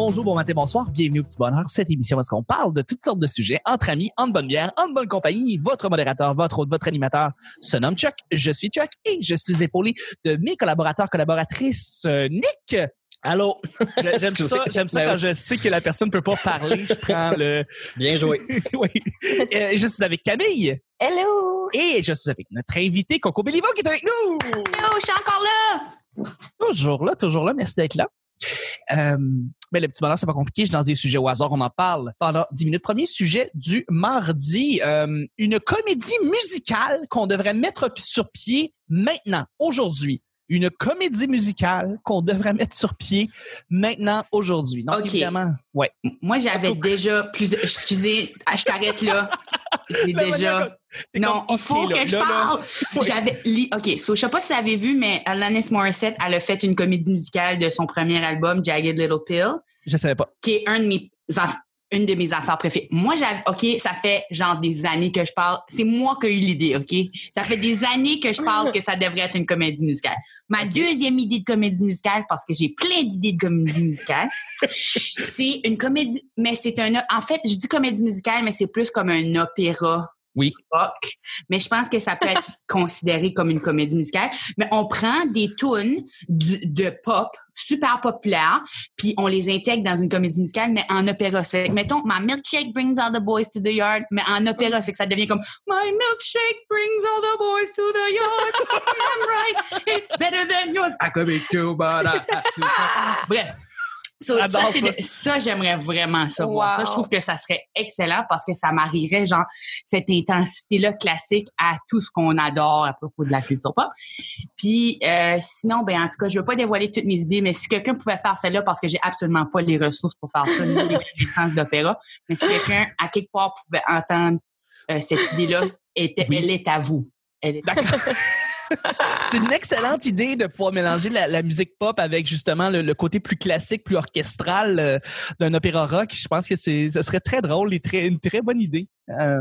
bonjour, bon matin, bonsoir, bienvenue au Petit Bonheur. Cette émission où est-ce qu'on parle de toutes sortes de sujets entre amis, en bonne bière, en bonne compagnie. Votre modérateur, votre hôte, votre animateur se nomme Chuck. Je suis Chuck et je suis épaulé de mes collaborateurs, collaboratrices, euh, Nick. Allô? J'aime ça, j'aime ça quand je sais que la personne ne peut pas parler, je prends le... Bien joué. oui. Euh, je suis avec Camille. Hello! Et je suis avec notre invité Coco Béliveau qui est avec nous. Hello, je suis encore là! Toujours là, toujours là. Merci d'être là. Euh, ben, le petit bonheur, c'est pas compliqué. Je lance des sujets au hasard. On en parle pendant 10 minutes. Premier sujet du mardi. Euh, une comédie musicale qu'on devrait mettre sur pied maintenant, aujourd'hui. Une comédie musicale qu'on devrait mettre sur pied maintenant, aujourd'hui. Donc, évidemment, ouais. Moi, j'avais déjà plus. Excusez, ah, je t'arrête là. J'ai déjà. Non, il faut OK, là, que je là, parle. J'avais. li- OK, so, je sais pas si vous avez vu, mais Alanis Morissette, elle a fait une comédie musicale de son premier album, Jagged Little Pill, Je savais pas. qui est un de mes une de mes affaires préférées. Moi, j'avais, OK, ça fait genre des années que je parle. C'est moi qui ai eu l'idée, OK? Ça fait des années que je parle que ça devrait être une comédie musicale. Ma deuxième idée de comédie musicale, parce que j'ai plein d'idées de comédie musicale, c'est une comédie, mais c'est un, en fait, je dis comédie musicale, mais c'est plus comme un opéra. Oui. Rock. Mais je pense que ça peut être considéré comme une comédie musicale. Mais on prend des tunes du- de pop super populaires, puis on les intègre dans une comédie musicale, mais en opéra. Fait que, mettons, My milkshake brings all the boys to the yard, mais en opéra, fait que ça devient comme My milkshake brings all the boys to the yard. I'm right, it's better than yours. I could be too, but I have to. Bref. So, ça, ça. j'aimerais vraiment ça voir. Ça, Wow. je trouve que ça serait excellent parce que ça marierait, genre, cette intensité-là classique à tout ce qu'on adore à propos de la culture pop. Puis, euh, sinon, ben, en tout cas, je veux pas dévoiler toutes mes idées, mais si quelqu'un pouvait faire celle-là, parce que j'ai absolument pas les ressources pour faire ça, ni les licences d'opéra, mais si quelqu'un, à quelque part, pouvait entendre euh, cette idée-là, était, Oui. elle est à vous. Elle est D'accord. C'est une excellente idée de pouvoir mélanger la, la musique pop avec justement le, le côté plus classique, plus orchestral euh, d'un opéra rock. Je pense que c'est, ce serait très drôle et très, une très bonne idée. Euh,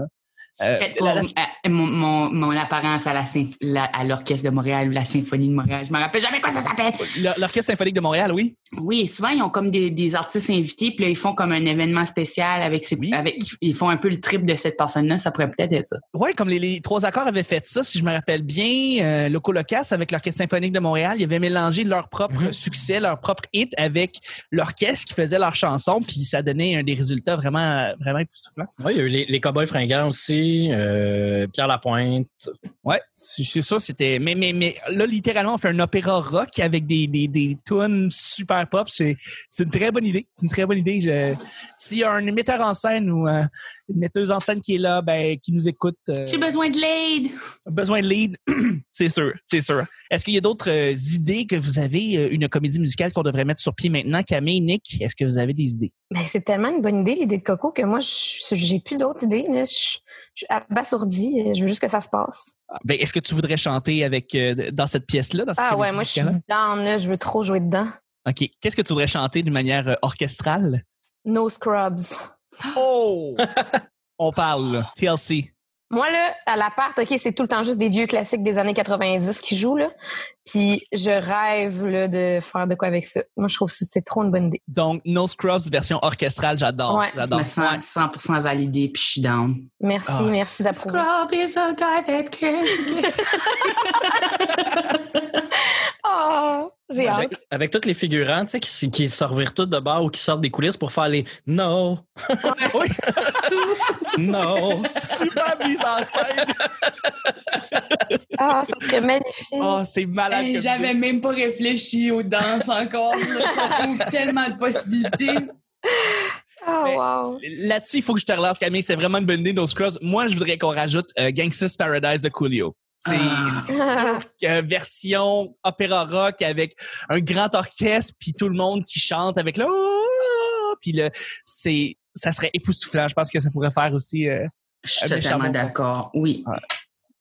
euh, la- la- euh, mon, mon, mon apparence à la symph- la- à l'orchestre de Montréal ou la symphonie de Montréal. Je me rappelle jamais quoi ça s'appelle. l'or- L'Orchestre symphonique de Montréal, oui. Oui, souvent ils ont comme des, des artistes invités, puis là ils font comme un événement spécial avec ces, Oui. avec ils font un peu le trip de cette personne-là. Ça pourrait peut-être être ça. Oui, comme les, les trois accords avaient fait ça, si je me rappelle bien, euh, Loco Locas avec l'Orchestre symphonique de Montréal, ils avaient mélangé leur propre Mhm. succès, leur propre hit avec l'orchestre qui faisait leurs chansons, puis ça donnait un des résultats vraiment, vraiment époustouflants. Oui, il y a eu les, les Cowboys fringants aussi, euh, Pierre Lapointe. Ouais, c'est c'est ça, c'était. Mais, mais, mais là, littéralement, on fait un opéra rock avec des, des, des tunes super pop. C'est c'est une très bonne idée. C'est une très bonne idée. Je- S'il y a un metteur en scène ou euh, une metteuse en scène qui est là, ben, qui nous écoute, euh, J'ai besoin de l'aide. besoin de lead, c'est sûr, c'est sûr. Est-ce qu'il y a d'autres euh, idées que vous avez, euh, une comédie musicale qu'on devrait mettre sur pied maintenant? Camille, Nick, est-ce que vous avez des idées? Ben, c'est tellement une bonne idée, l'idée de Coco, que moi, je- j'ai plus d'autres idées. là. Je, je suis abasourdie. Je veux juste que ça se passe. Ben, est-ce que tu voudrais chanter avec euh, dans cette pièce-là? Dans cette Ah ouais, moi, je suis down, là. Je veux trop jouer dedans. OK. Qu'est-ce que tu voudrais chanter d'une manière euh, orchestrale? No scrubs. Oh! On parle, là. TLC. Moi, là, à l'appart, OK, c'est tout le temps juste des vieux classiques des années 90 qui jouent, là. Puis je rêve, là, de faire de quoi avec ça. Moi, je trouve que c'est trop une bonne idée. Donc, No Scrubs version orchestrale, j'adore. Ouais. J'adore. me sens 100% validée, puis je suis down. Merci, Ah. merci d'approuver. Scrub is a guy that cares. Oh, j'ai hâte. Avec, avec tous les figurants, tu sais, qui, qui se revirent tous de bord ou qui sortent des coulisses pour faire les No, Oui, no. super mise en scène. Ah, ça serait magnifique. Oh, c'est malade. Hey, J'avais même pas réfléchi aux danses encore. Ça ouvre tellement de possibilités. Mais- wow. Là-dessus, il faut que je te relance, Camille. C'est vraiment une bonne idée, No Scrubs. Moi, je voudrais qu'on rajoute euh, Gangsta's Paradise de Coolio. C'est Ah. que version opéra rock avec un grand orchestre puis tout le monde qui chante avec le puis le c'est ça serait époustouflant. Je pense que ça pourrait faire aussi euh, Je suis totalement d'accord. Oui.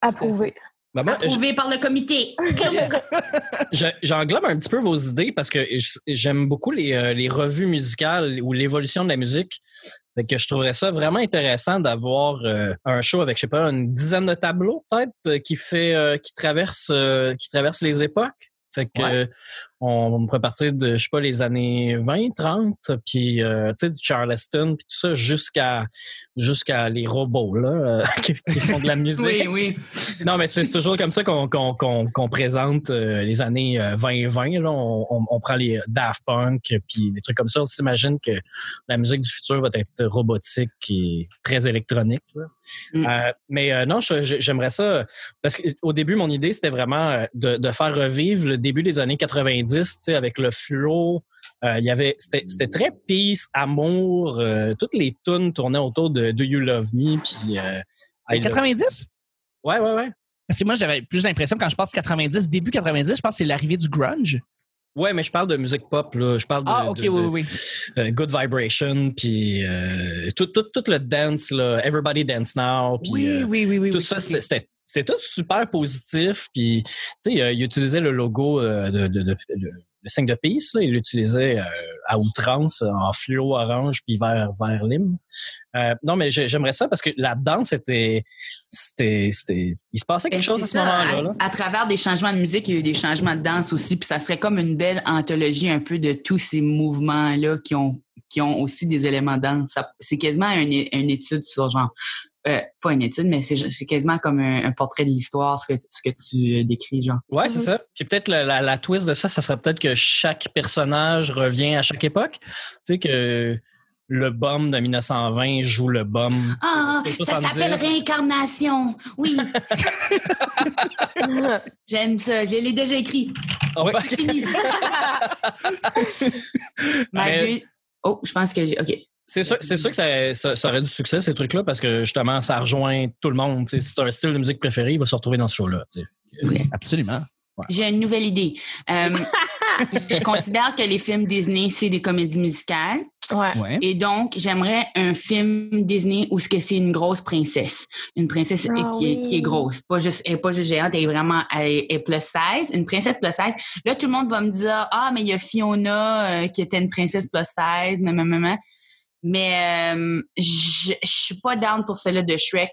Approuvé. Moi, j- Approuvé par le comité. je- j'englobe un petit peu vos idées parce que j'aime beaucoup les, euh, les revues musicales ou l'évolution de la musique. Fait que je trouverais ça vraiment intéressant d'avoir euh, un show avec, je sais pas, une dizaine de tableaux peut-être euh, qui fait euh, qui traverse euh, qui traverse les époques. Fait que Ouais. Euh, on pourrait partir de, je sais pas, les années 20, 30, puis euh, tu sais, du Charleston, puis tout ça, jusqu'à jusqu'à les robots là, euh, qui, qui font de la musique. Oui, oui. Non, mais c'est toujours comme ça qu'on qu'on qu'on qu'on présente euh, les années euh, 2020. Là. On, on, on prend les Daft Punk, puis des trucs comme ça. On s'imagine que la musique du futur va être robotique et très électronique. là. Mm. Euh, mais euh, non, j'aimerais ça parce qu'au début, mon idée, c'était vraiment euh, de, de faire revivre le début des années 90, avec le flow. Euh, il y avait, c'était très peace, amour. euh, toutes les tunes tournaient autour de Do You Love Me, puis euh, I Love- 90? Ouais, ouais, ouais. Parce que moi, j'avais plus l'impression, quand je pense 90, début 90, je pense que c'est l'arrivée du grunge. Ouais, mais je parle de musique pop, là. Je parle de, Ah, OK, de- oui, oui, oui. euh, Good Vibration, puis euh, tout, tout, tout le dance, là. Everybody Dance Now, puis Oui, euh, oui, oui, oui. tout oui, ça, oui. c'était- c'était c'était tout super positif. Puis, tu sais, euh, il utilisait le logo euh, de, de, de- le, le signe de peace, là. Il l'utilisait euh, à outrance, en fluo orange, puis vert, vert lime. Euh, non, mais j'ai- j'aimerais ça parce que la danse était, c'était, c'était, il se passait quelque Ben, chose à c'est ce moment-là. là. À, à travers des changements de musique, il y a eu des changements de danse aussi, puis ça serait comme une belle anthologie un peu de tous ces mouvements-là qui ont qui ont aussi des éléments de danse. C'est quasiment une, une étude sur genre euh, pas une étude, mais c'est quasiment comme un, un portrait de l'histoire, ce que, ce que tu euh, décris, genre. Ouais, c'est Mhm. ça. Puis peut-être la, la, la twist de ça, ça serait peut-être que chaque personnage revient à chaque époque. Tu sais que le bum de 1920 joue le bum. Ah, ça 70. s'appelle réincarnation. Oui, j'aime ça. Je l'ai déjà écrit. Oh, Ouais. ok. Fini. Ma Mais- deux- Oh, je pense que j'ai. OK. C'est sûr, c'est sûr que ça, ça, ça aurait du succès, ces trucs-là, parce que justement, ça rejoint tout le monde. Tu si c'est un style de musique préféré, il va se retrouver dans ce show-là. tu. Ouais. Absolument. J'ai une nouvelle idée. Euh, je considère que les films Disney, c'est des comédies musicales. Ouais. Ouais. Et donc, j'aimerais un film Disney où ce que c'est une grosse princesse. Une princesse Ah qui, est, oui. qui est grosse. Pas juste, elle est pas juste géante, elle est vraiment elle est, plus size. Une princesse plus size. Là, tout le monde va me dire, ah, mais il y a Fiona euh, qui était une princesse plus size, nan, nan. Mais euh, je je suis pas down pour celle-là de Shrek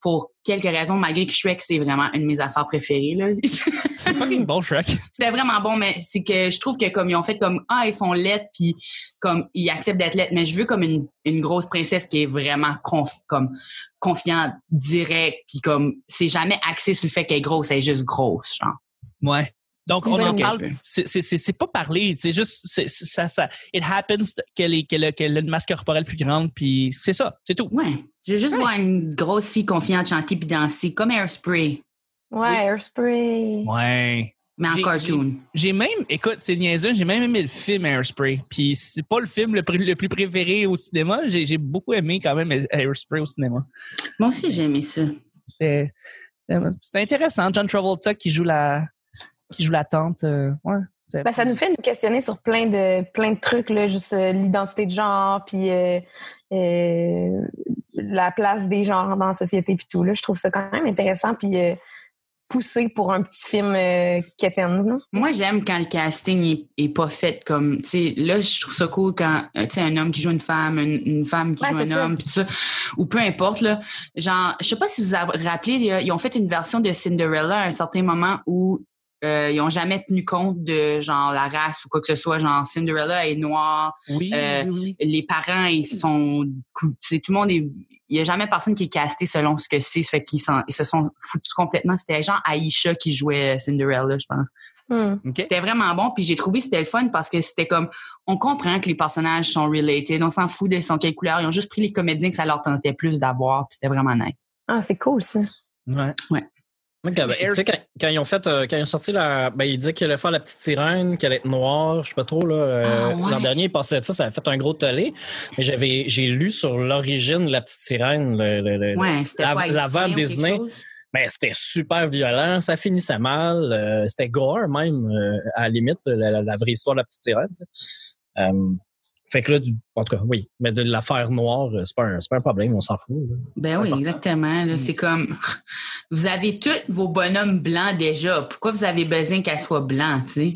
pour quelques raisons, malgré que Shrek, c'est vraiment une de mes affaires préférées. Là. C'est fucking bon, Shrek. C'était vraiment bon, mais c'est que je trouve que comme ils ont fait comme ah ils sont laides puis comme ils acceptent d'être laides, mais je veux comme une, une grosse princesse qui est vraiment conf, comme confiante, direct, puis comme c'est jamais axé sur le fait qu'elle est grosse, elle est juste grosse, genre. Ouais. Donc, C'est on en parle. C'est- pas parler. C'est juste, c'est- ça, ça, it happens qu'elle est- qu'elle a, a une masse corporelle plus grande, puis c'est ça, c'est tout. Ouais, je veux juste voir une grosse fille confiante chanter puis danser comme Airspray, Ouais, Airspray. Ouais. mais en J'ai- cartoon. J'ai même, écoute, c'est niaiseux, j'ai même aimé le film Airspray. Puis c'est pas le film le, pr- le plus préféré au cinéma. J'ai j'ai beaucoup aimé quand même Airspray au cinéma. Moi aussi j'ai aimé ça. C'était c'était intéressant. John Travolta qui joue la qui joue la tante. euh, ouais. Ben, ça nous fait nous questionner sur plein de plein de trucs là, juste euh, l'identité de genre puis euh, euh, la place des genres dans la société puis tout là. Je trouve ça quand même intéressant puis euh, poussé pour un petit film euh, quétaine. Moi, j'aime quand le casting est, est pas fait comme, tu sais, là, je trouve ça cool quand, tu sais, un homme qui joue une femme, une, une femme qui Ouais, joue un ça. homme, puis tout ça, ou peu importe, là. Genre, je sais pas si vous vous rappelez, ils ont fait une version de Cinderella à un certain moment où euh, ils ont jamais tenu compte de, genre, la race ou quoi que ce soit. Genre, Cinderella est noire, Oui, Euh, oui, les parents, ils sont, sais, tout le monde est, il y a jamais personne qui est casté selon ce que c'est, ça fait qu'ils ils se sont foutus complètement. C'était genre Aisha qui jouait Cinderella, je pense. Hmm. C'était vraiment bon, puis j'ai trouvé que c'était le fun parce que c'était comme on comprend que les personnages sont related, on s'en fout de son quelle couleur, ils ont juste pris les comédiens que ça leur tentait plus d'avoir, puis c'était vraiment nice. Ah, c'est cool, ça. Ouais. Moi, sais, quand, quand ils ont fait, euh, quand ils ont sorti la, ben, ils disaient qu'il allait faire la petite sirène, qu'elle allait être noire, je sais pas trop, là. euh, Ah, ouais. L'an dernier, ils passaient de ça, ça a fait un gros tollé. Mais j'avais, j'ai lu sur l'origine de la petite sirène, le, le- le- Ouais, c'était La- pas la haïtien vente ou quelque Disney. ben, c'était super violent, ça finissait mal, euh, c'était gore même, euh, à la limite, la, la- la vraie histoire de la petite sirène. Fait que là, en tout cas, oui, mais de l'affaire noire, euh, c'est pas, un- c'est pas un problème, on s'en fout. là. Ben oui, Important. exactement. là. Mm. C'est comme vous avez tous vos bonhommes blancs déjà. Pourquoi vous avez besoin qu'elle soit blanc, tu sais?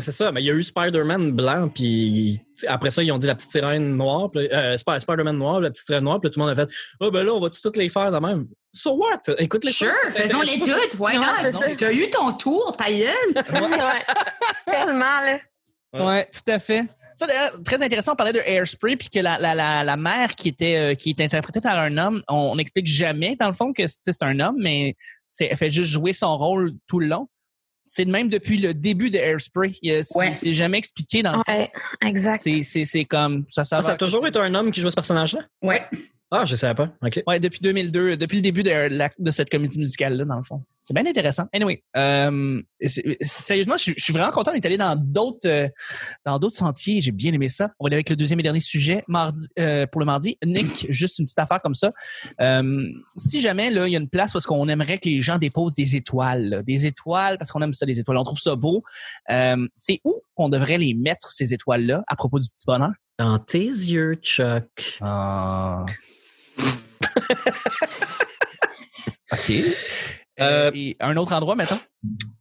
C'est ça, mais il y a eu Spider-Man blanc, puis après ça, ils ont dit la petite sirène noire, euh, Sp- Spider-Man noir, la petite sirène noire, puis tout le monde a fait Ah, ben là, on va toutes les faire de même. So what? Écoute les Sure, faisons-les toutes. Why Ouais, not? c'est ça. T'as eu ton tour, ta gueule. Ouais. Tellement, là. Ouais. Ouais, tout à fait. Ça, d'ailleurs, très intéressant, on parlait de Airspray, puis que la, la, la, la mère qui était, euh, qui est interprétée par un homme, on n'explique jamais, dans le fond, que c'est un homme, mais c'est, elle fait juste jouer son rôle tout le long. C'est le même depuis le début de Airspray. C'est Ouais. jamais expliqué, dans le fond. Exact. C'est, c'est, c'est comme... Ça, ça, Ah, ça a toujours été un homme qui joue ce personnage-là? Ouais. Ah, je savais pas. OK. Ouais, depuis 2002, depuis le début de, cette comédie musicale-là, dans le fond. C'est bien intéressant. Anyway, euh, sérieusement, je, suis- je suis vraiment content d'être allé dans d'autres euh, dans d'autres sentiers. J'ai bien aimé ça. On va aller avec le deuxième et dernier sujet mardi, euh, pour le mardi. Nick, juste une petite affaire comme ça. Euh, si jamais là, il y a une place où est-ce qu'on aimerait que les gens déposent des étoiles, là, des étoiles parce qu'on aime ça, les étoiles, on trouve ça beau. C'est où qu'on devrait les mettre ces étoiles-là à propos du petit bonheur? Dans tes yeux, Chuck. Ah. Euh, Euh, et un autre endroit, maintenant?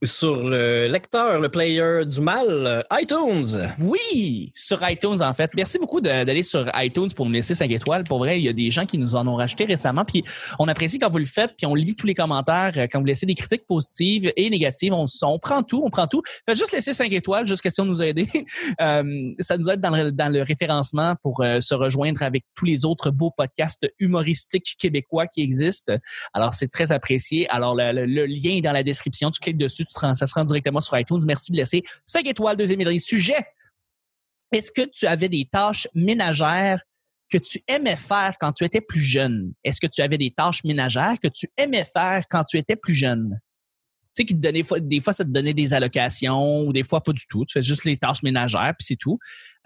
Sur le lecteur, le player du mal, euh, iTunes. Oui, sur iTunes, en fait. Merci beaucoup d'aller sur iTunes pour nous laisser 5 étoiles. Pour vrai, il y a des gens qui nous en ont rajouté récemment. Puis on apprécie quand vous le faites, puis on lit tous les commentaires, euh, quand vous laissez des critiques positives et négatives. On, on prend tout, on prend tout. Faites juste laisser 5 étoiles, juste question de nous aider. Euh, ça nous aide dans le, dans le référencement pour euh, se rejoindre avec tous les autres beaux podcasts humoristiques québécois qui existent. Alors, c'est très apprécié. Alors, le, le- lien est dans la description. Tu cliques dessus, ça se rend directement sur iTunes. Merci de laisser 5 étoiles, deuxième et sujet. Est-ce que tu avais des tâches ménagères que tu aimais faire quand tu étais plus jeune? Est-ce que tu avais des tâches ménagères que tu aimais faire quand tu étais plus jeune? Tu sais, qui te donnait, des fois, ça te donnait des allocations ou des fois pas du tout. Tu fais juste les tâches ménagères, puis c'est tout.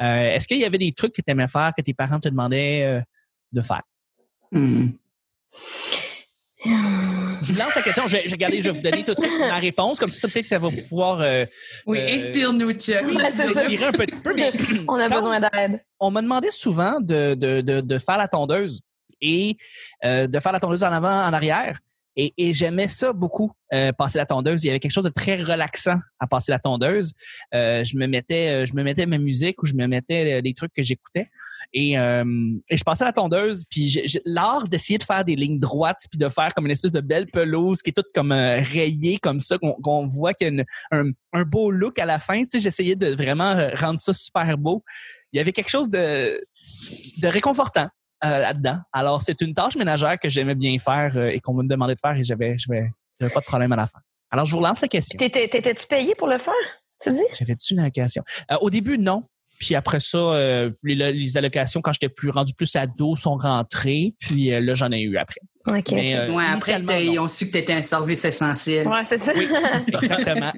Euh, Est-ce qu'il y avait des trucs que tu aimais faire que tes parents te demandaient euh, de faire? Hmm. Je vous lance la question. Je vais, je vais regarder, je vais vous donner tout de suite ma réponse. Comme ça, peut-être que ça va pouvoir euh, Oui, Euh, inspire-nous, Chuck. Ça. inspirer un petit peu. Mais On a besoin d'aide. on me demandait souvent de, de, de, de faire la tondeuse et euh, de faire la tondeuse en avant, en arrière. Et, et j'aimais ça beaucoup, euh, passer la tondeuse. Il y avait quelque chose de très relaxant à passer la tondeuse. Euh, je me mettais, euh, je me mettais ma musique ou je me mettais euh, les trucs que j'écoutais. Et, euh, et je passais la tondeuse, puis l'art d'essayer de faire des lignes droites, puis de faire comme une espèce de belle pelouse qui est toute comme euh, rayée comme ça, qu'on voit qu'il y a un, un beau look à la fin. Tu sais, j'essayais de vraiment rendre ça super beau. Il y avait quelque chose de, de réconfortant euh, là-dedans. Alors, c'est une tâche ménagère que j'aimais bien faire euh, et qu'on me demandait de faire et j'avais, j'avais, pas de problème à la fin. Alors, je vous relance la question. T'étais- T'étais-tu payé pour le faire? Tu dis? J'avais-tu une allocation? Euh, au début, non. Puis après ça, euh, les, les allocations, quand j'étais plus rendu plus ado, sont rentrées. Puis euh, là, j'en ai eu après. OK. Mais, euh, Ouais, après, ils ont su que t'étais un service essentiel. ouais, c'est ça. Oui, exactement.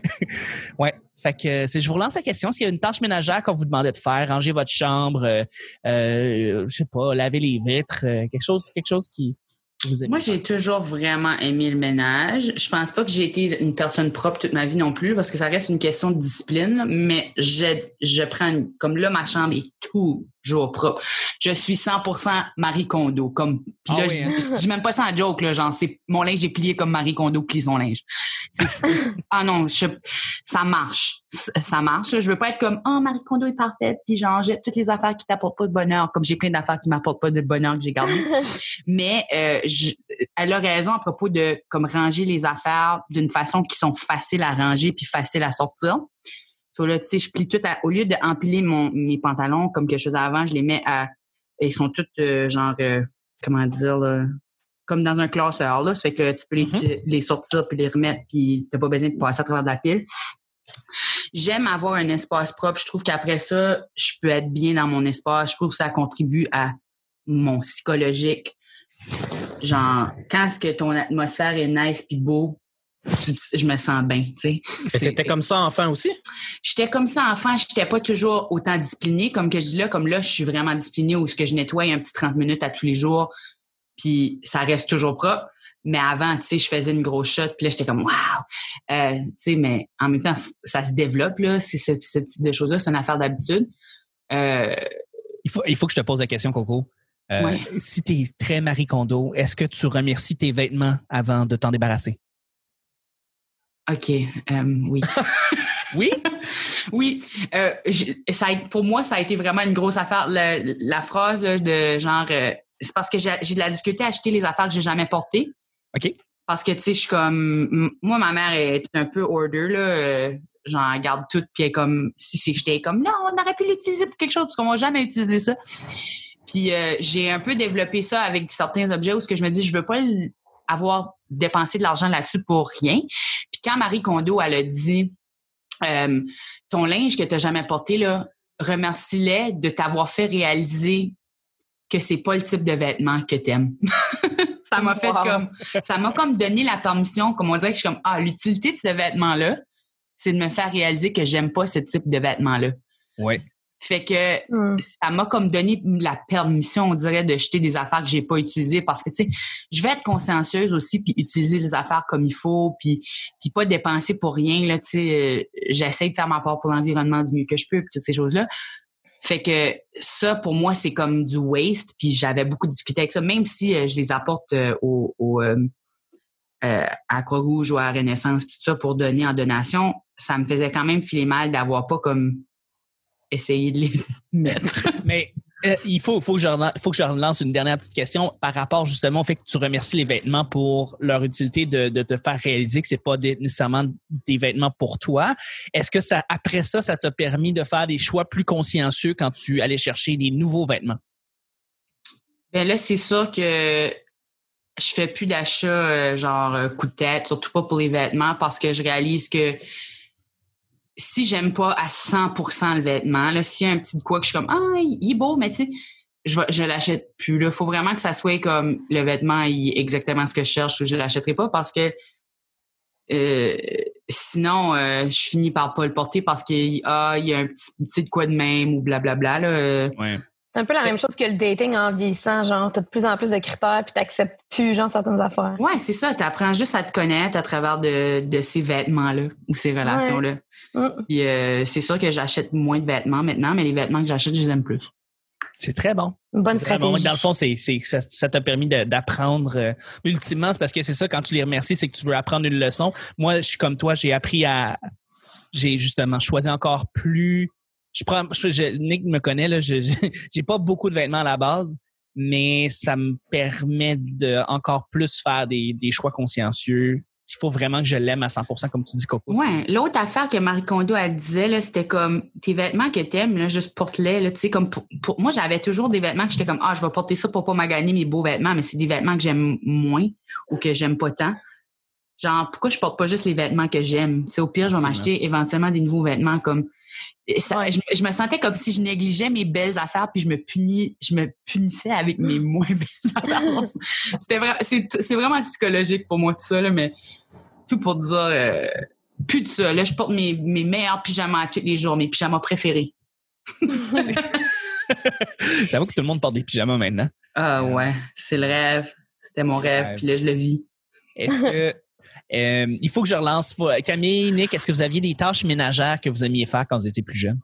ouais. Fait que c'est, je vous relance la question. Est-ce qu'il y a une tâche ménagère qu'on vous demandait de faire? Ranger votre chambre, euh, euh, je sais pas, laver les vitres, euh, quelque chose, quelque chose qui vous aimez Moi, j'ai toujours vraiment aimé le ménage. Je pense pas que j'ai été une personne propre toute ma vie non plus, parce que ça reste une question de discipline, mais je, je prends, une- comme là, ma chambre est propre. Je suis 100% Marie Kondo, comme, puis Ah là, oui, je, hein? dis, je dis même pas ça en joke, là, genre, c'est, mon linge est plié comme Marie Kondo plie son linge. Ah non, je, ça marche. Ça marche. là. Je veux pas être comme, oh, Marie Kondo est parfaite, puis genre, j'ai toutes les affaires qui t'apportent pas de bonheur, comme j'ai plein d'affaires qui m'apportent pas de bonheur que j'ai gardées. Mais euh, je- elle a raison à propos de comme ranger les affaires d'une façon qui sont faciles à ranger puis faciles à sortir. So là, tu sais, je plie tout à- au lieu d'empiler mon mes pantalons comme que je faisais avant, je les mets à ils sont tous euh, genre euh, comment dire là, comme dans un classeur là, ça fait que tu peux les, ti- les sortir puis les remettre puis t'as pas besoin de passer à travers de la pile. J'aime avoir un espace propre. Je trouve qu'après ça, je peux être bien dans mon espace. Je trouve que ça contribue à mon psychologique. Genre, quand est-ce que ton atmosphère est nice puis beau, je me sens bien, tu sais. T'étais comme ça enfant aussi? J'étais comme ça enfant, j'étais pas toujours autant disciplinée comme que je dis là, comme là, je suis vraiment disciplinée où ce que je nettoie un petit 30 minutes à tous les jours, puis ça reste toujours propre. Mais avant, tu sais, je faisais une grosse shot, puis là, j'étais comme, waouh! Euh, tu sais, mais en même temps, ça se développe, là, c'est ce, ce type de choses-là, c'est une affaire d'habitude. Euh, Il faut, il faut que je te pose la question, Coco. Euh, Ouais. Si tu es très Marie Kondo, est-ce que tu remercies tes vêtements avant de t'en débarrasser? OK, euh, oui. Oui? oui. Euh, ça pour moi, ça a été vraiment une grosse affaire. La, la phrase là, de genre, euh, c'est parce que j'ai de la difficulté à acheter les affaires que j'ai jamais portées. OK. Parce que, tu sais, je suis comme... Moi, ma mère est un peu order, là. J'en garde tout, puis elle est comme... Si c'est j'étais comme, non, on aurait pu l'utiliser pour quelque chose, parce qu'on va jamais utiliser ça. Puis j'ai un peu développé ça avec certains objets où ce que je me dis, je veux pas avoir dépensé de l'argent là-dessus pour rien. Quand Marie Kondo, elle a dit, euh, ton linge que tu n'as jamais porté, là, remercie-les de t'avoir fait réaliser que c'est pas le type de vêtement que t'aimes. ça m'a fait Wow. comme, ça m'a comme donné la permission, comme on dirait que je suis comme, ah, l'utilité de ce vêtement-là, c'est de me faire réaliser que j'aime pas ce type de vêtement-là. Oui. Fait que Hmm. ça m'a comme donné la permission, on dirait, de jeter des affaires que j'ai pas utilisées parce que, tu sais, je vais être consciencieuse aussi puis utiliser les affaires comme il faut puis, puis pas dépenser pour rien, là, tu sais. euh, J'essaie de faire ma part pour l'environnement du mieux que je peux puis toutes ces choses-là. Fait que ça, pour moi, c'est comme du waste puis j'avais beaucoup discuté avec ça, même si euh, je les apporte euh, au, au, euh, à Croix-Rouge ou à Renaissance, tout ça, pour donner en donation, ça me faisait quand même filer mal d'avoir pas comme essayé de les mettre. Mais euh, il faut, faut, que je relan- faut que je relance une dernière petite question par rapport justement au fait que tu remercies les vêtements pour leur utilité de, de te faire réaliser que c'est pas des- nécessairement des vêtements pour toi. Est-ce que ça, après ça, ça t'a permis de faire des choix plus consciencieux quand tu allais chercher des nouveaux vêtements? Ben là, c'est sûr que je fais plus d'achats euh, genre euh, coup de tête, surtout pas pour les vêtements, parce que je réalise que si j'aime pas à 100% le vêtement, là, s'il y a un petit de quoi que je suis comme ah il est beau, mais tu sais, je je l'achète plus. Il faut vraiment que ça soit comme le vêtement il est exactement ce que je cherche ou je l'achèterai pas parce que euh, sinon euh, je finis par pas le porter parce que ah il y a un petit, petit de quoi de même ou blablabla là. Ouais. C'est un peu la même chose que le dating en vieillissant, genre, t'as de plus en plus de critères puis t'acceptes plus, genre, certaines affaires. Ouais, c'est ça. Tu apprends juste à te connaître à travers de, de ces vêtements-là ou ces relations-là. Mm. Puis euh, c'est sûr que j'achète moins de vêtements maintenant, mais les vêtements que j'achète, je les aime plus. C'est très bon. Une bonne très bon. stratégie. Dans le fond, c'est, ça, ça t'a permis d'apprendre. euh, ultimement, c'est parce que c'est ça, quand tu les remercies, c'est que tu veux apprendre une leçon. Moi, je suis comme toi, j'ai appris à. J'ai justement choisi encore plus. Je prends. je- je- Nick me connaît, là. je- J'ai pas beaucoup de vêtements à la base, mais ça me permet de encore plus faire des, des choix consciencieux. Il faut vraiment que je l'aime à 100%, comme tu dis, Coco. Ouais. L'autre affaire que Marie Kondo elle disait, là, c'était comme tes vêtements que t'aimes, là, juste porte-les. Là, tu sais, comme pour, pour- moi, j'avais toujours des vêtements que j'étais comme Ah, je vais porter ça pour pas maganer mes beaux vêtements, mais c'est des vêtements que j'aime moins ou que j'aime pas tant. Genre, pourquoi je porte pas juste les vêtements que j'aime? Tu sais, au pire, je vais Absolument. m'acheter éventuellement des nouveaux vêtements comme. Et ça- Ouais. je, je me sentais comme si je négligeais mes belles affaires puis je me punis, je me punissais avec mes moins belles affaires. C'était vrai, c'est, c'est vraiment psychologique pour moi tout ça, là, mais tout pour dire euh, plus de ça. Là, je porte mes, mes meilleurs pyjamas tous les jours, mes pyjamas préférés. J'avoue que tout le monde porte des pyjamas maintenant. Ah ouais, c'est le rêve. C'était mon rêve, rêve. puis là, je le vis. Est-ce que. Euh, il faut que je relance. Camille, Nick, est-ce que vous aviez des tâches ménagères que vous aimiez faire quand vous étiez plus jeune?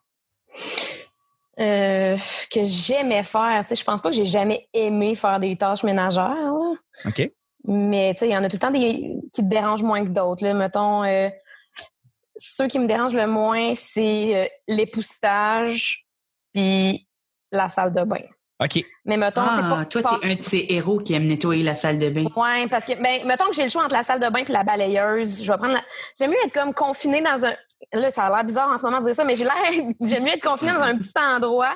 Euh, que j'aimais faire. Tu sais, je pense pas que j'ai jamais aimé faire des tâches ménagères. là. OK? Mais tu sais, il y en a tout le temps des qui te dérangent moins que d'autres. Là. Mettons, euh, ceux qui me dérangent le moins, c'est l'époussetage puis la salle de bain. OK. Mais mettons, Ah, pas toi, pas- t'es un de ces héros qui aime nettoyer la salle de bain. Ouais, parce que, ben, mettons que j'ai le choix entre la salle de bain et la balayeuse. Je vais prendre la... J'aime mieux être comme confinée dans un. Là, ça a l'air bizarre en ce moment de dire ça, mais j'ai l'air. J'aime mieux être confinée dans un petit endroit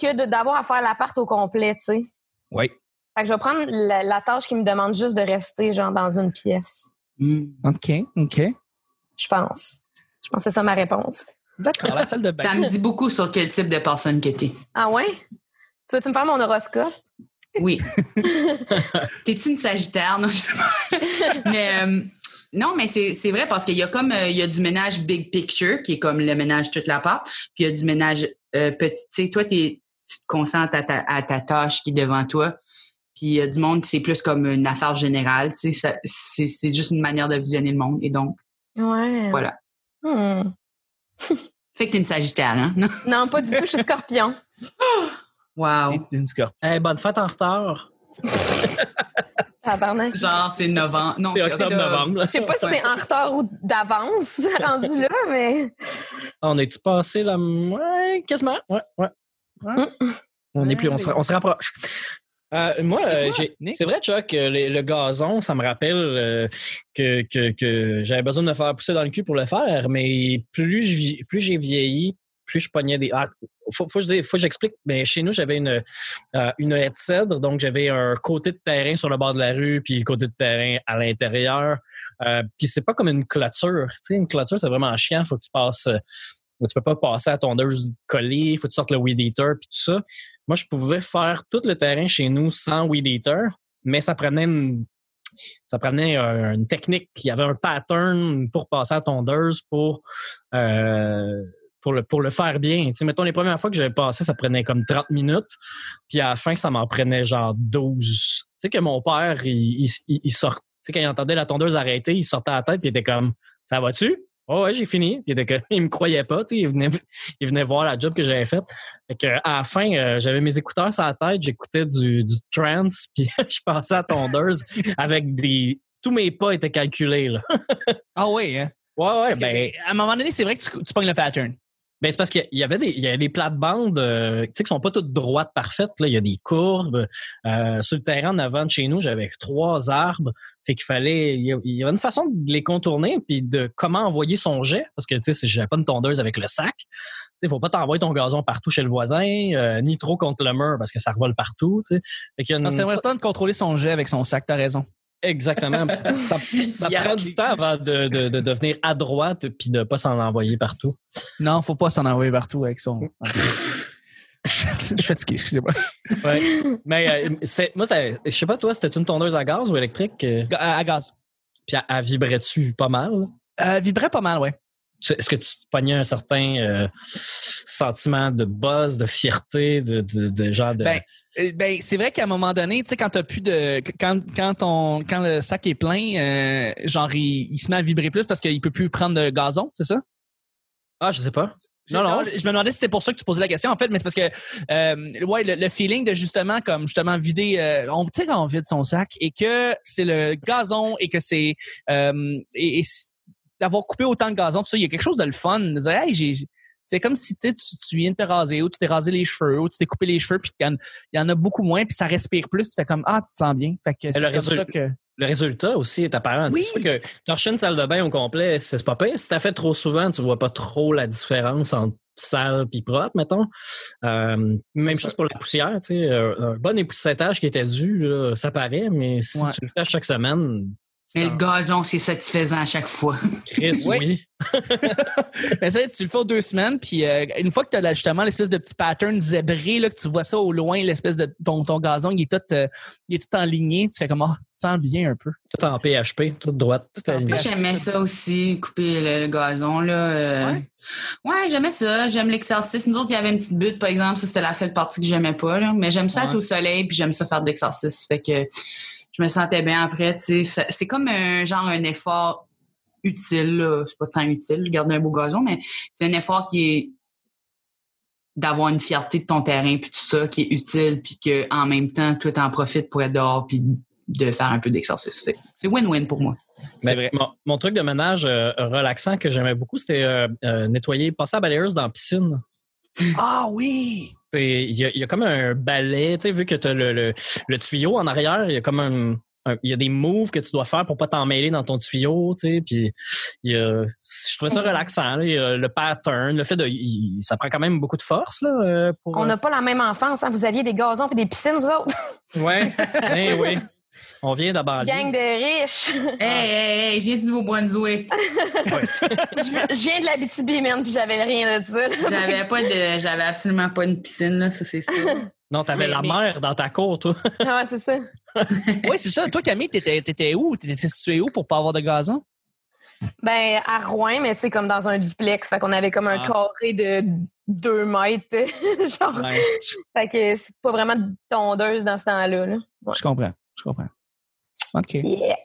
que de- d'avoir à faire l'appart au complet, tu sais. Oui. Fait que je vais prendre la, la tâche qui me demande juste de rester, genre, dans une pièce. Hmm. OK. OK. Je pense. Je pense que c'est ça ma réponse. D'accord. La salle de bain. Ça me dit beaucoup sur quel type de personne que t'es. Ah ouais? Tu veux-tu me faire mon horoscope? Oui. T'es-tu une Sagittaire? Non, je sais pas. mais euh, non, mais c'est vrai parce qu'il y a comme euh, il y a du ménage big picture qui est comme le ménage toute la part, puis il y a du ménage euh, petit. Tu sais, toi, tu te concentres à ta, à ta tâche qui est devant toi. Puis il y a du monde qui c'est plus comme une affaire générale. Tu sais, c'est c'est juste une manière de visionner le monde. Et donc, Ouais. voilà. Hmm. Fait que t'es une Sagittaire, hein? Non? Non, pas du tout, je suis scorpion. Wow. T'es une scorpion. Hey, bonne fête en retard. Genre, c'est novembre. Non, C'est octobre-novembre. Je sais pas si c'est en retard ou d'avance rendu là, mais On est-tu passé là? Ouais, quasiment. Ouais, ouais. Ouais. On est plus, on se, on se rapproche. Euh, moi, euh, j'ai- c'est vrai, Chuck, euh, le, le gazon, ça me rappelle euh, que, que, que j'avais besoin de me faire pousser dans le cul pour le faire, mais plus je vi- plus j'ai vieilli, plus je pognais des. Ah, faut, faut, que j'explique. Mais chez nous, j'avais une, euh, une haie de cèdre, donc j'avais un côté de terrain sur le bord de la rue, puis le côté de terrain à l'intérieur. Euh, puis c'est pas comme une clôture. Une clôture, c'est vraiment chiant. Faut que tu passes. euh, tu peux pas passer à tondeuse collée, faut que tu sortes le weed eater puis tout ça. Moi, je pouvais faire tout le terrain chez nous sans weed eater, mais ça prenait une, ça prenait une technique. Il y avait un pattern pour passer à tondeuse pour euh, pour le pour le faire bien. Tu sais, mettons les premières fois que j'avais passé, ça prenait comme 30 minutes, puis à la fin ça m'en prenait genre 12. Tu sais que mon père, il, il, il- il sort, tu sais quand il entendait la tondeuse arrêter, il sortait la tête puis il était comme ça va-tu Oh ouais, j'ai fini. Puis il était que il me croyait pas, tu sais, il venait il venait voir la job que j'avais faite. Fait que à la fin, euh, j'avais mes écouteurs sur la tête, j'écoutais du, du trance, puis je passais à tondeuse avec des tous mes pas étaient calculés là. Ah oui, hein? Ouais ouais, Parce que, ben à un moment donné, c'est vrai que tu, tu pognes le pattern. Ben, c'est parce qu'il y avait des, il y avait des plates-bandes, euh, tu sais, qui sont pas toutes droites parfaites. Là. Il y a des courbes. Euh, sur le terrain en avant de chez nous, j'avais trois arbres. Fait qu'il fallait, il y a- il avait une façon de les contourner puis de comment envoyer son jet. Parce que, tu sais, si j'avais pas une tondeuse avec le sac, tu sais, faut pas t'envoyer ton gazon partout chez le voisin, euh, ni trop contre le mur parce que ça revole partout, tu sais. Fait qu'il y a une- Non, C'est important de contrôler son jet avec son sac, t'as raison. Exactement. ça ça prend du temps avant de, de, de devenir à droite puis de pas s'en envoyer partout. Non, faut pas s'en envoyer partout avec son. je suis fatigué, excusez-moi. Ouais. Mais euh, c'est, moi, c'est- je sais pas, toi, c'était une tondeuse à gaz ou électrique? euh, À, à gaz. Puis elle, elle vibrait-tu pas mal? Euh, vibrait pas mal, ouais. Est-ce que tu te pognais un certain euh, sentiment de buzz, de fierté, de, de, de genre de. Ben, Euh, Ben, c'est vrai qu'à un moment donné, tu sais, quand t'as plus de, quand quand on, quand le sac est plein, euh, genre il, il se met à vibrer plus parce qu'il peut plus prendre de gazon, c'est ça? Ah, je sais pas. Non, non, je je me demandais si c'était pour ça que tu posais la question en fait, mais c'est parce que euh, ouais, le, le feeling de justement comme justement vider, euh, on tu sais quand on vide son sac et que c'est le gazon et que c'est euh, et, d'avoir coupé autant de gazon, tout ça, il y a quelque chose de le fun, de dire hey, j'ai j'ai- c'est comme si tu, tu tu viens de te raser ou tu t'es rasé les cheveux ou tu t'es coupé les cheveux puis y il y en a beaucoup moins puis ça respire plus, tu fais comme ah tu te sens bien. Fait que c'est le comme résultat- ça que Le résultat aussi est apparent. Oui. Que torcher une salle de bain au complet, c'est pas pire. Si t'as fait trop souvent, tu vois pas trop la différence entre sale puis propre, mettons. Euh, même chose pour la poussière, tu sais. euh, Un bon époussetage qui était dû, là, ça paraît, mais si Ouais. tu le fais chaque semaine, Mais le gazon, c'est satisfaisant à chaque fois. Chris, Oui. Mais ça, tu le fais aux deux semaines, puis euh, une fois que tu as justement l'espèce de petit pattern zébré, là, que tu vois ça au loin, l'espèce de ton, ton gazon, il est tout, euh, il est tout en lignée, tu fais comme, ah, tu te sens bien un peu. Tout en PHP, tout droite, tout en. Moi, j'aimais ça aussi, couper le, le gazon. Là, euh. Ouais? ouais, j'aimais ça. J'aime l'exercice. Nous autres, il y avait une petite butte, par exemple. Ça, c'était la seule partie que j'aimais pas. Là. Mais j'aime ça Ouais. être au soleil, puis j'aime ça faire de l'exercice. Fait que je me sentais bien après. tu sais. Ça- C'est comme un genre un effort utile. C'est pas tant utile, garder un beau gazon, mais c'est un effort qui est d'avoir une fierté de ton terrain puis tout ça qui est utile puis que en même temps toi t'en profites pour être dehors puis de faire un peu d'exercice c'est win-win pour moi Mais vrai. Mon, mon truc de ménage euh, relaxant que j'aimais beaucoup, c'était euh, euh, nettoyer, passer à la balayeuse dans la piscine. Ah oui! Il y, a, il y a comme un balai, tu sais, vu que tu as le, le, le tuyau en arrière, il y a comme un, il y a des moves que tu dois faire pour pas t'en mêler dans ton tuyau, tu sais, puis il y a- je trouvais ça relaxant, là, y a le pattern, le fait de, ça prend quand même beaucoup de force, là, euh, pour... On n'a pas la même enfance. Hein? Vous aviez des gazons et des piscines, vous autres. Ouais, ben oui. On vient d'abord. Gang de riches. hey hey hey je viens du Nouveau-Brunswick je, je viens de la BTB, man, puis j'avais rien de ça. j'avais pas de j'avais absolument pas une piscine là ça c'est ça Non, t'avais la mais- mer dans ta cour, toi. ouais, c'est ça. Oui, c'est ça. Toi, Camille, t'étais, t'étais où? T'étais situé où pour pas avoir de gazon? Ben, à Rouen, mais tu sais, comme dans un duplex. Fait qu'on avait comme un Ah. carré de deux mètres. genre. Ouais. Fait que c'est pas vraiment de tondeuse dans ce temps-là. Là. Ouais. Je comprends. Je comprends. OK. Yeah,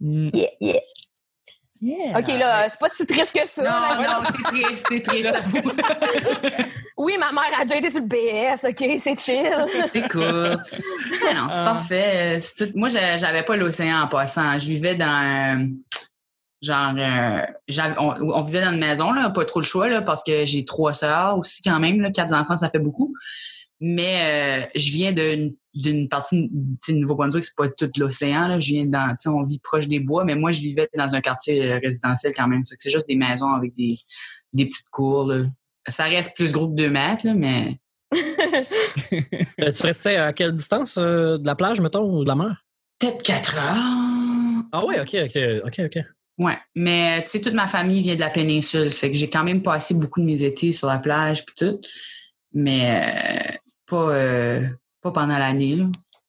Hmm. yeah, yeah. Yeah. OK, là, c'est pas si triste que ça. Non, là. non, c'est triste, c'est triste. Oui, ma mère a déjà été sur le BS, OK, c'est chill. C'est cool. Non, c'est Ah. parfait. C'est tout- Moi, j'a- j'avais pas l'océan en passant. Je vivais dans. euh, Genre, euh, on vivait dans une maison, là, pas trop le choix, là, parce que j'ai trois sœurs aussi, quand même. Là, quatre enfants, ça fait beaucoup. Mais euh, je viens d'une partie de Nouveau-Brunswick, c'est pas tout l'océan. Je viens dans, on vit proche des bois, mais moi, je vivais dans un quartier euh, résidentiel quand même. C'est juste des maisons avec des, des petites cours. là. Ça reste plus gros que deux mètres, là, mais Euh, tu restais à quelle distance euh, de la plage, mettons, ou de la mer? peut-être quatre heures. Ah oui, OK, OK, OK, OK. Ouais, mais tu sais, toute ma famille vient de la péninsule. Ça fait que j'ai quand même passé beaucoup de mes étés sur la plage puis tout. Mais euh, pas, euh, pas pendant l'année. là.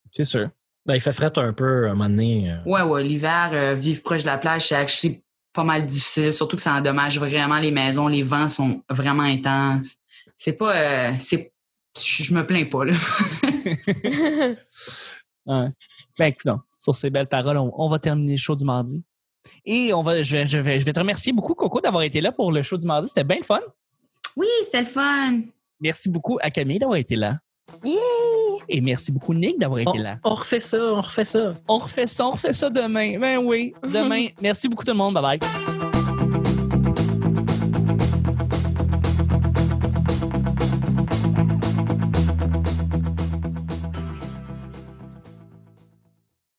C'est sûr. Ben, il fait fret un peu à un moment donné. euh. Ouais, ouais, l'hiver, euh, vivre proche de la plage, c'est actually pas mal difficile. Surtout que ça endommage vraiment les maisons. Les vents sont vraiment intenses. C'est pas... euh, c'est je me plains pas, là. Ouais. Ben, écoute, sur ces belles paroles, on, on va terminer le show du mardi. Et on va, je, vais, je, vais, je vais te remercier beaucoup, Coco, d'avoir été là pour le show du mardi. C'était bien le fun. oui, c'était le fun. Merci beaucoup à Camille d'avoir été là. Yeah! Et merci beaucoup, Nick, d'avoir été là. on refait ça, on refait ça. On refait ça, on refait ça demain. Ben oui, demain. merci beaucoup tout le monde. Bye bye.